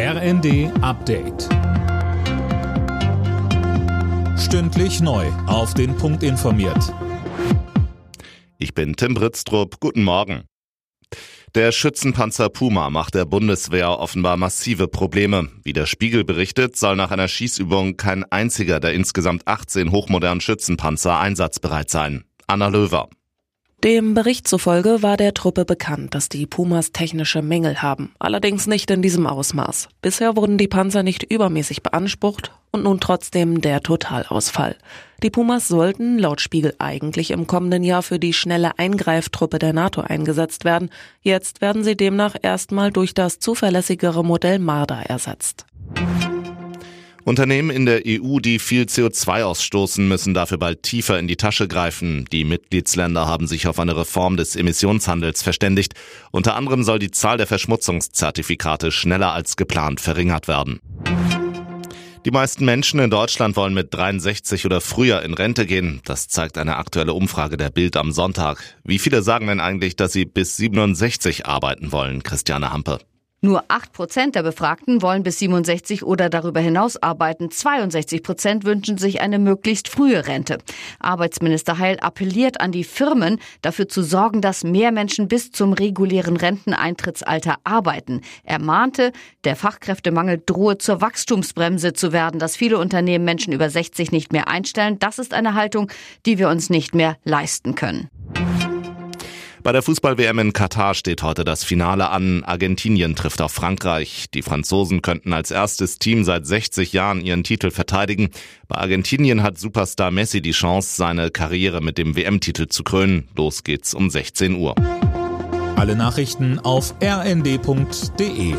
RND Update. Stündlich neu. Auf den Punkt informiert. Ich bin Tim Britztrup. Guten Morgen. Der Schützenpanzer Puma macht der Bundeswehr offenbar massive Probleme. Wie der Spiegel berichtet, soll nach einer Schießübung kein einziger der insgesamt 18 hochmodernen Schützenpanzer einsatzbereit sein. Anna Löwer. Dem Bericht zufolge war der Truppe bekannt, dass die Pumas technische Mängel haben, allerdings nicht in diesem Ausmaß. Bisher wurden die Panzer nicht übermäßig beansprucht und nun trotzdem der Totalausfall. Die Pumas sollten laut Spiegel eigentlich im kommenden Jahr für die schnelle Eingreiftruppe der NATO eingesetzt werden. Jetzt werden sie demnach erstmal durch das zuverlässigere Modell Marder ersetzt. Unternehmen in der EU, die viel CO2 ausstoßen, müssen dafür bald tiefer in die Tasche greifen. Die Mitgliedsländer haben sich auf eine Reform des Emissionshandels verständigt. Unter anderem soll die Zahl der Verschmutzungszertifikate schneller als geplant verringert werden. Die meisten Menschen in Deutschland wollen mit 63 oder früher in Rente gehen. Das zeigt eine aktuelle Umfrage der Bild am Sonntag. Wie viele sagen denn eigentlich, dass sie bis 67 arbeiten wollen, Christiane Hampe? Nur 8 Prozent der Befragten wollen bis 67 oder darüber hinaus arbeiten. 62 Prozent wünschen sich eine möglichst frühe Rente. Arbeitsminister Heil appelliert an die Firmen, dafür zu sorgen, dass mehr Menschen bis zum regulären Renteneintrittsalter arbeiten. Er mahnte, der Fachkräftemangel drohe zur Wachstumsbremse zu werden, dass viele Unternehmen Menschen über 60 nicht mehr einstellen. Das ist eine Haltung, die wir uns nicht mehr leisten können. Bei der Fußball-WM in Katar steht heute das Finale an. Argentinien trifft auf Frankreich. Die Franzosen könnten als erstes Team seit 60 Jahren ihren Titel verteidigen. Bei Argentinien hat Superstar Messi die Chance, seine Karriere mit dem WM-Titel zu krönen. Los geht's um 16 Uhr. Alle Nachrichten auf rnd.de